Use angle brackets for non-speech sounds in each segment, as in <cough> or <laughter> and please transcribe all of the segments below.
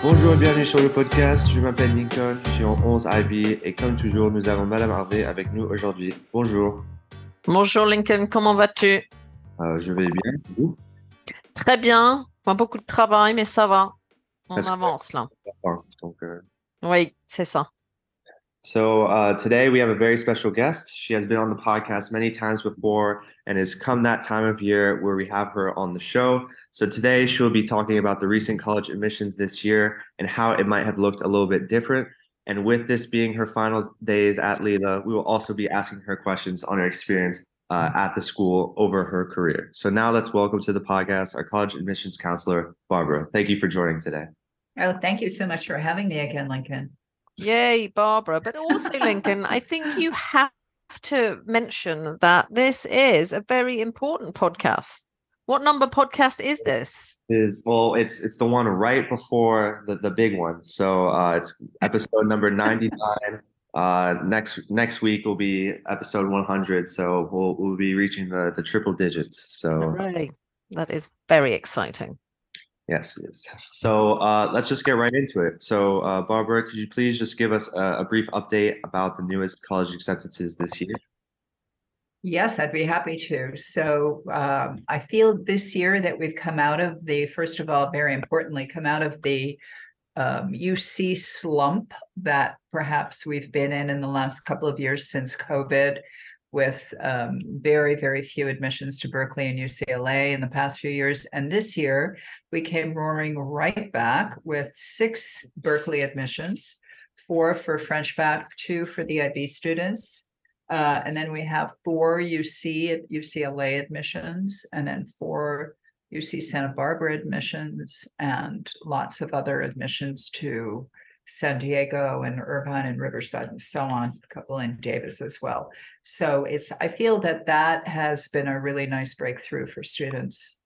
Bonjour et bienvenue sur le podcast. Je m'appelle Lincoln, je suis en 11 IB et comme toujours, nous avons Madame Harvey avec nous aujourd'hui. Bonjour. Bonjour Lincoln, comment vas-tu? Euh, je vais bien. Vous? Très bien. Pas beaucoup de travail, mais ça va. On Parce avance là. Enfin, donc, euh, Oui, c'est ça. So uh, today we have a very special guest. She has been on the podcast many times before and it's come that time of year where we have her on the show. So today she'll be talking about the recent college admissions this year and how it might have looked a little bit different. And with this being her final days at LILA, we will also be asking her questions on her experience uh, at the school over her career. So now let's welcome to the podcast our college admissions counselor, Barbara. Thank you for joining today. Oh, thank you so much for having me again, Lincoln. Yay, Barbara. But also, Lincoln, I think you have to mention that this is a very important podcast. What number podcast is this? is well it's it's the one right before the the big one so uh it's episode number 99 uh next next week will be episode 100 so we'll we'll be reaching the the triple digits so? That is very exciting. Yes yes. So uh let's just get right into it. So uh barbara could you please just give us a, a brief update about the newest college acceptances this year? Yes, I'd be happy to. So um, I feel this year that we've come out of the, first of all, very importantly, come out of the um, UC slump that perhaps we've been in in the last couple of years since COVID, with um, very, very few admissions to Berkeley and UCLA in the past few years. And this year, we came roaring right back with six Berkeley admissions, four for French bac, two for the IB students. Uh, and then we have four UC UCLA admissions, and then four UC Santa Barbara admissions, and lots of other admissions to San Diego and Irvine and Riverside and so on, a couple in Davis as well. So it's, I feel that that has been a really nice breakthrough for students.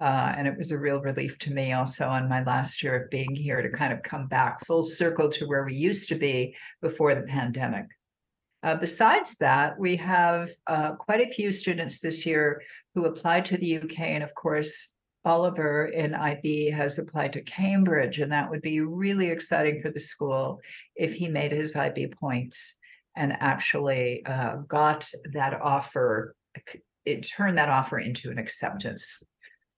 Uh, and it was a real relief to me also on my last year of being here to kind of come back full circle to where we used to be before the pandemic. Uh, besides that, we have uh, quite a few students this year who applied to the UK. And of course, Oliver in IB has applied to Cambridge, and that would be really exciting for the school if he made his IB points and actually uh, got that offer, it turned that offer into an acceptance.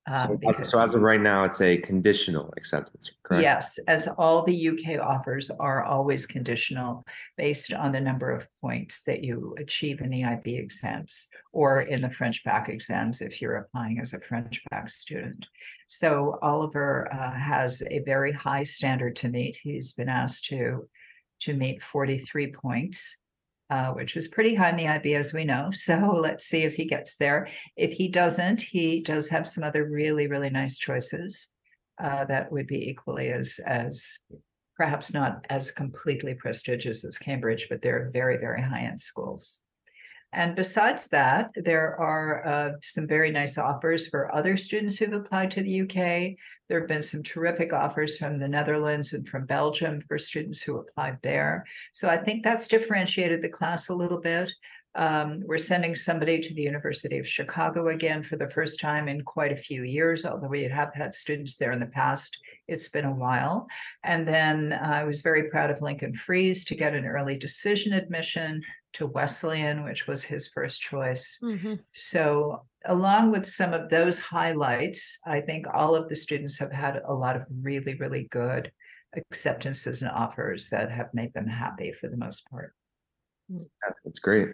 So, um, as, so as of right now it's a conditional acceptance correct Yes, as all the UK offers are always conditional based on the number of points that you achieve in the IB exams or in the French bac exams if you're applying as a French bac student. So Oliver uh, has a very high standard to meet. He's been asked to to meet 43 points. Uh, which is pretty high in the IB, as we know. So let's see if he gets there. If he doesn't, he does have some other really, really nice choices uh, that would be equally as as perhaps not as completely prestigious as Cambridge, but they're very very high end schools. And besides that, there are uh, some very nice offers for other students who've applied to the UK. There have been some terrific offers from the Netherlands and from Belgium for students who applied there. So I think that's differentiated the class a little bit. Um, we're sending somebody to the University of Chicago again for the first time in quite a few years, although we have had students there in the past. It's been a while. And then I was very proud of Lincoln Freeze to get an early decision admission to Wesleyan, which was his first choice. Mm-hmm. So, along with some of those highlights, I think all of the students have had a lot of really, really good acceptances and offers that have made them happy for the most part. Mm. Yeah, That's great.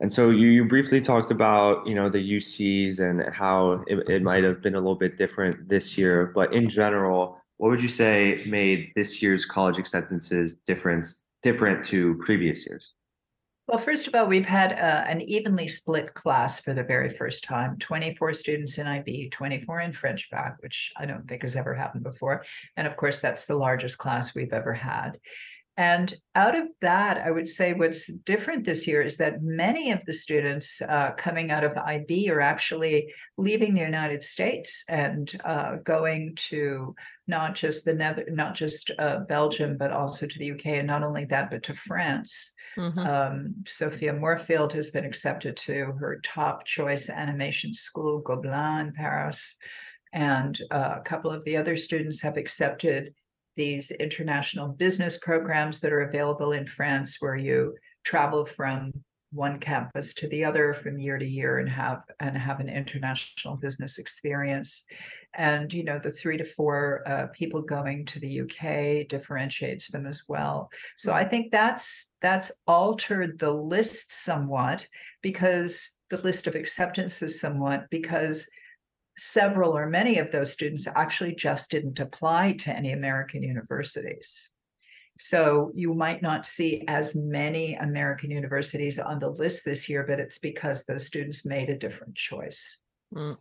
And so you, you briefly talked about, you know, the UCs and how it, it might have been a little bit different this year, but in general, what would you say made this year's college acceptances different different to previous years? Well, first of all, we've had uh, an evenly split class for the very first time 24 students in IB, 24 in French bac, which I don't think has ever happened before. And of course, that's the largest class we've ever had. And out of that, I would say what's different this year is that many of the students uh, coming out of IB are actually leaving the United States and uh, going to not just the Nether, not just uh, Belgium, but also to the UK, and not only that, but to France. Mhm. Um, Sophia Moorfield has been accepted to her top choice animation school, Gobelins in Paris. And uh, a couple of the other students have accepted these international business programs that are available in France where you travel from one campus to the other from year to year and have and have an international business experience. And you know the three to four uh, people going to the uk differentiates them as well. So i think that's that's altered the list somewhat because the list of acceptances somewhat because several or many of those students actually just didn't apply to any american universities so you might not see as many American universities on the list this year, but it's because those students made a different choice. Mm.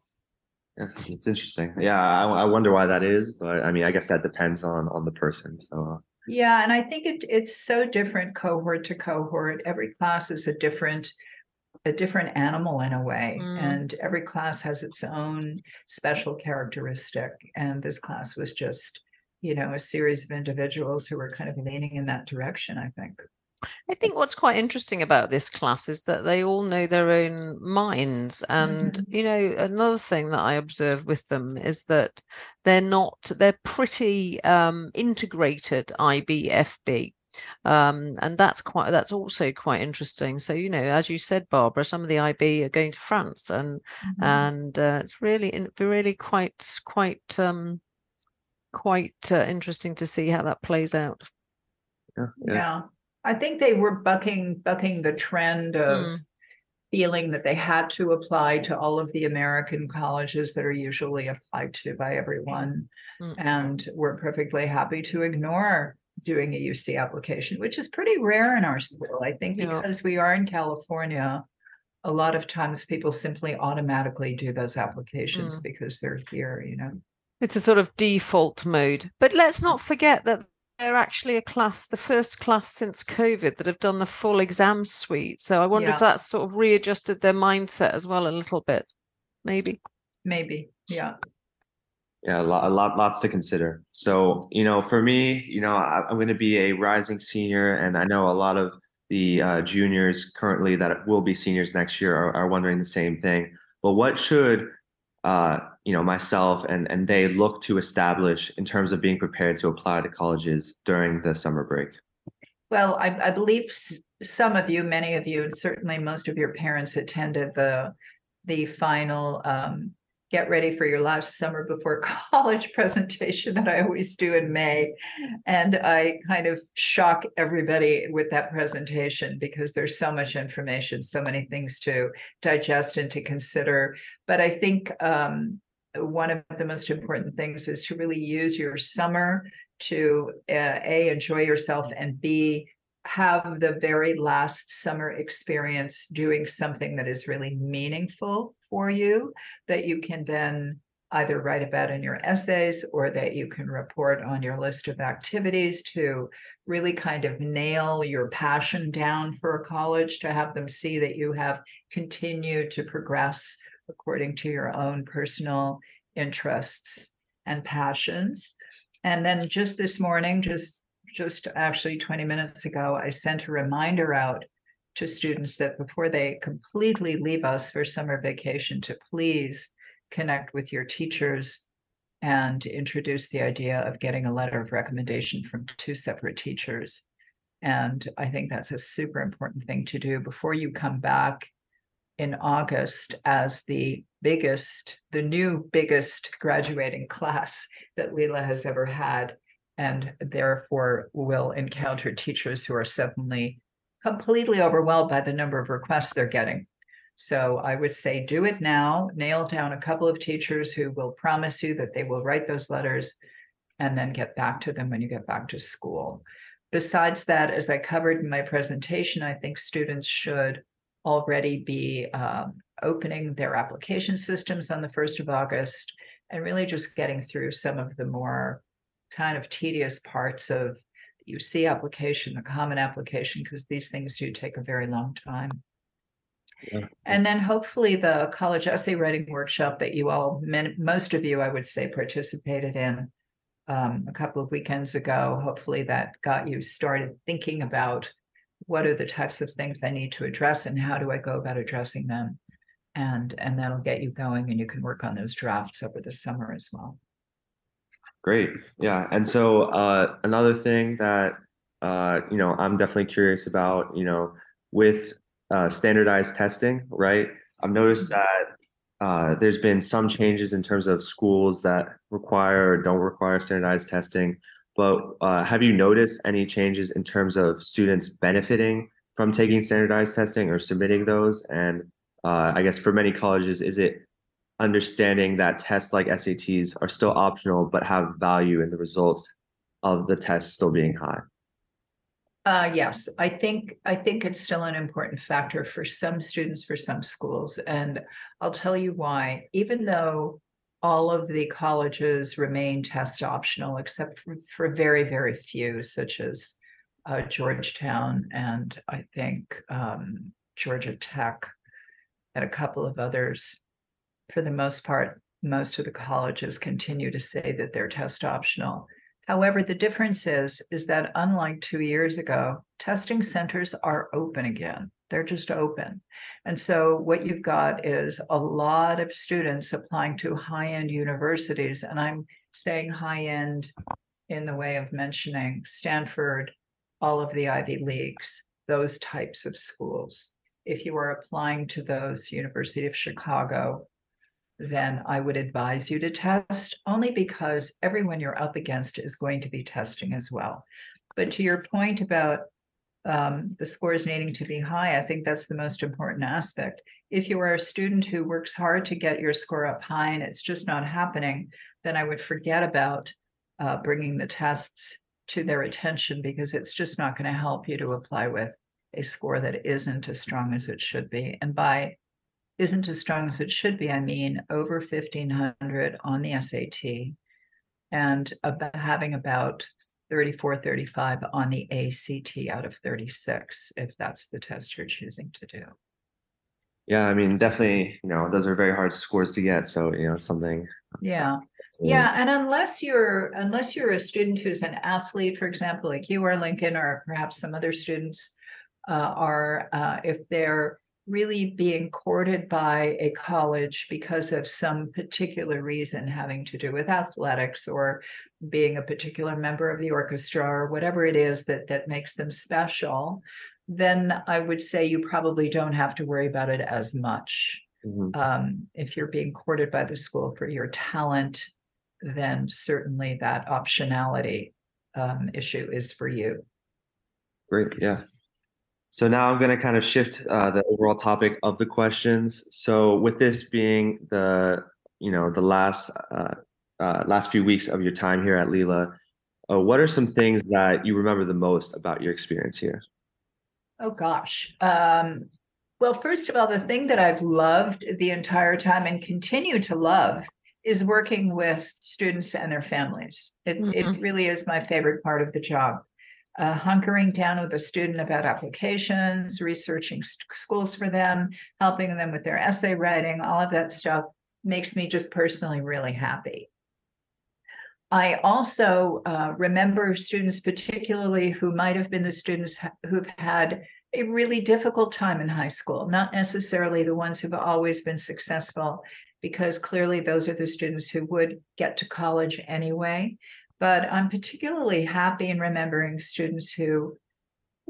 Yeah, it's interesting. Yeah, I, I, wonder why that is, but I mean, I guess that depends on on the person. So uh. yeah, and I think it it's so different cohort to cohort. Every class is a different a different animal in a way, mm. and every class has its own special characteristic. And this class was just you know, a series of individuals who were kind of leaning in that direction, I think. I think what's quite interesting about this class is that they all know their own minds. And, mm-hmm. you know, another thing that I observe with them is that they're not, they're pretty um, integrated IBFB. Um, and that's quite that's also quite interesting. So you know, as you said, Barbara, some of the IB are going to France, and mm-hmm. and uh, it's really really quite quite um, quite uh, interesting to see how that plays out. Yeah, yeah. yeah, I think they were bucking bucking the trend of mm. feeling that they had to apply to all of the American colleges that are usually applied to by everyone, mm. and we're perfectly happy to ignore doing a UC application, which is pretty rare in our school. I think because we are in California, a lot of times people simply automatically do those applications mm. because they're here, you know. It's a sort of default mode. But let's not forget that they're actually a class, the first class since COVID that have done the full exam suite. So I wonder yeah. if that's sort of readjusted their mindset as well a little bit. Maybe. Maybe. Yeah. Yeah, a lot, a lot, lots to consider. So, you know, for me, you know, I, am going to be a rising senior, and I know a lot of the uh, juniors currently that will be seniors next year are, are wondering the same thing. But what should uh, you know myself and and they look to establish in terms of being prepared to apply to colleges during the summer break well i, I believe some of you many of you and certainly most of your parents attended the the final um, get ready for your last summer before <laughs> college presentation that I always do in May. And I kind of shock everybody with that presentation because there's so much information, so many things to digest and to consider. But I think um, one of the most important things is to really use your summer to uh, A, enjoy yourself, and B, have the very last summer experience doing something that is really meaningful for you that you can then either write about in your essays or that you can report on your list of activities to really kind of nail your passion down for a college to have them see that you have continued to progress according to your own personal interests and passions. And then just this morning just just actually 20 minutes ago, I sent a reminder out to students that before they completely leave us for summer vacation, to please connect with your teachers and introduce the idea of getting a letter of recommendation from two separate teachers. And I think that's a super important thing to do before you come back in August as the biggest, the new biggest graduating class that LILA has ever had and therefore will encounter teachers who are suddenly completely overwhelmed by the number of requests they're getting. So I would say do it now, nail down a couple of teachers who will promise you that they will write those letters and then get back to them when you get back to school. Besides that, as I covered in my presentation, I think students should already be um, opening their application systems on the 1st of August and really just getting through some of the more kind of tedious parts of the UC application, the common application, because these things do take a very long time. Yeah. And then hopefully the college essay writing workshop that you all, most of you, I would say, participated in um, a couple of weekends ago. Hopefully that got you started thinking about what are the types of things I need to address and how do I go about addressing them. And, and that'll get you going and you can work on those drafts over the summer as well. Great. Yeah. And so uh, another thing that uh, you know I'm definitely curious about, you know, with uh, standardized testing, right? I've noticed Mm-hmm. that uh, there's been some changes in terms of schools that require or don't require standardized testing. But uh, have you noticed any changes in terms of students benefiting from taking standardized testing or submitting those? And uh, I guess for many colleges, is it understanding that tests like SATs are still optional but have value in the results of the test still being high? Uh, yes, I think, I think it's still an important factor for some students, for some schools, and I'll tell you why. Even though all of the colleges remain test optional, except for, for very, very few, such as uh, Georgetown and I think um, Georgia Tech and a couple of others. For the most part, most of the colleges continue to say that they're test optional. However, the difference is, is that unlike two years ago, testing centers are open again. They're just open. And so what you've got is a lot of students applying to high-end universities, and I'm saying high-end in the way of mentioning Stanford, all of the Ivy Leagues, those types of schools. If you are applying to those, University of Chicago, then I would advise you to test only because everyone you're up against is going to be testing as well. But to your point about um, the scores needing to be high, I think that's the most important aspect. If you are a student who works hard to get your score up high and it's just not happening, then I would forget about uh, bringing the tests to their attention because it's just not going to help you to apply with a score that isn't as strong as it should be. And by isn't as strong as it should be. I mean, over 1500 on the SAT and about having about 34, 35 on the ACT out of 36, if that's the test you're choosing to do. Yeah, I mean, definitely, you know, those are very hard scores to get. So, you know, it's something. Yeah. Yeah, and unless you're unless you're a student who's an athlete, for example, like you are, Lincoln, or perhaps some other students uh, are, uh, if they're really being courted by a college because of some particular reason having to do with athletics or being a particular member of the orchestra or whatever it is that that makes them special, then I would say you probably don't have to worry about it as much. Mhm. Um, if you're being courted by the school for your talent, then certainly that optionality um, issue is for you. Great. Yeah. So now I'm going to kind of shift uh, the overall topic of the questions. So with this being the, you know, the last uh, uh, last few weeks of your time here at LILA, uh, what are some things that you remember the most about your experience here? Oh gosh. Um, well, first of all, the thing that I've loved the entire time and continue to love is working with students and their families. It, it Mhm. really is my favorite part of the job. Uh, hunkering down with a student about applications, researching st- schools for them, helping them with their essay writing, all of that stuff makes me just personally really happy. I also uh, remember students, particularly who might have been the students who've had a really difficult time in high school, not necessarily the ones who've always been successful, because clearly those are the students who would get to college anyway. But I'm particularly happy in remembering students who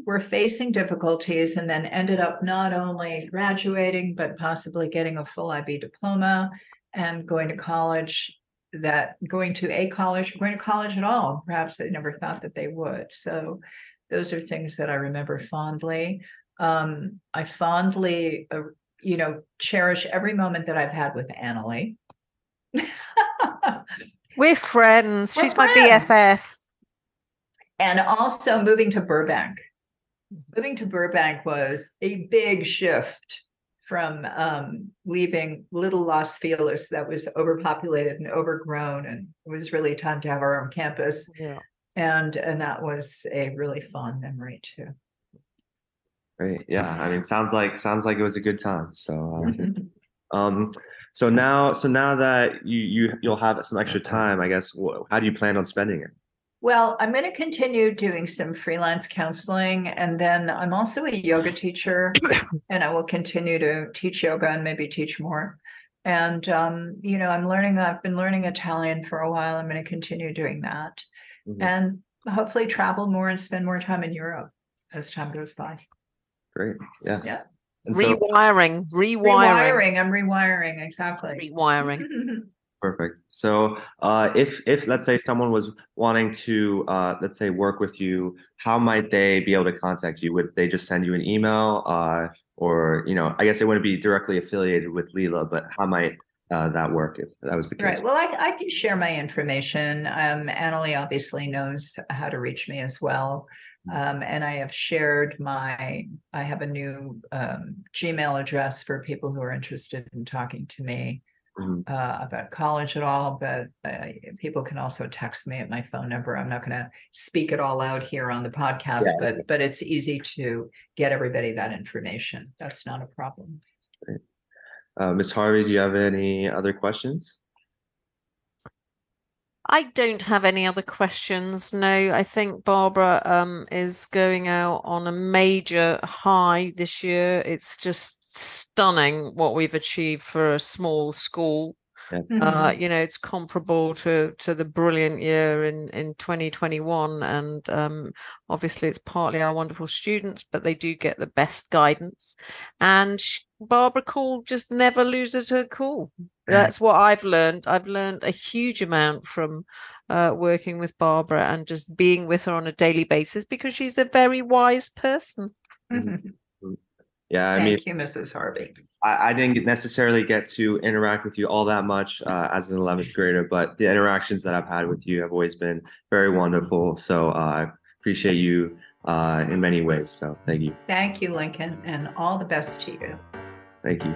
were facing difficulties and then ended up not only graduating, but possibly getting a full IB diploma and going to college that going to a college, going to college at all. Perhaps they never thought that they would. So those are things that I remember fondly. Um, I fondly, uh, you know, cherish every moment that I've had with Annalie. <laughs> We're friends. We're She's my. BFF. and also moving to Burbank. Moving to Burbank was a big shift from um, leaving Little Los Feliz that was overpopulated and overgrown, and it was really time to have our own campus. Yeah. And and that was a really fond memory too. Great. Yeah. I mean, sounds like sounds like it was a good time. So, um. <laughs> um, so now, so now that you you you'll have some extra time, I guess. How do you plan on spending it? Well, I'm going to continue doing some freelance counseling, and then I'm also a yoga teacher, <coughs> and I will continue to teach yoga and maybe teach more. And um, you know, I'm learning. I've been learning Italian for a while. I'm going to continue doing that, Mhm. and hopefully travel more and spend more time in Europe as time goes by. Great. Yeah. Yeah. And so, rewiring, rewiring, Rewiring. I'm rewiring exactly. rewiring. <laughs> perfect. So, uh, if if let's say someone was wanting to, uh, let's say, work with you, how might they be able to contact you? Would they just send you an email, uh, or you know, I guess they wouldn't be directly affiliated with LILA, but how might uh, that work if that was the case? Right. Well, I, I can share my information. Um, Annalie obviously knows how to reach me as well. Um, and I have shared my, I have a new um, Gmail address for people who are interested in talking to me Mhm. uh, about college at all. But uh, people can also text me at my phone number. I'm not going to speak it all out here on the podcast, Yeah. but but it's easy to get everybody that information. That's not a problem. Uh, Ms. Harvey, do you have any other questions? I don't have any other questions. No, I think Barbara um, is going out on a major high this year. It's just stunning what we've achieved for a small school. Yes. Mhm. Uh, you know, it's comparable to to the brilliant year in in 2021, and um, obviously it's partly our wonderful students, but they do get the best guidance. And sh- Barbara Kuhl just never loses her cool. That's what I've learned. I've learned a huge amount from uh, working with Barbara and just being with her on a daily basis because she's a very wise person. Mhm. Yeah, I mean, Thank you, Mrs. Harvey. I, I didn't necessarily get to interact with you all that much uh, as an 11th grader, but the interactions that I've had with you have always been very wonderful. So uh, I appreciate you uh, in many ways. So thank you. Thank you, Lincoln, and all the best to you. Thank you.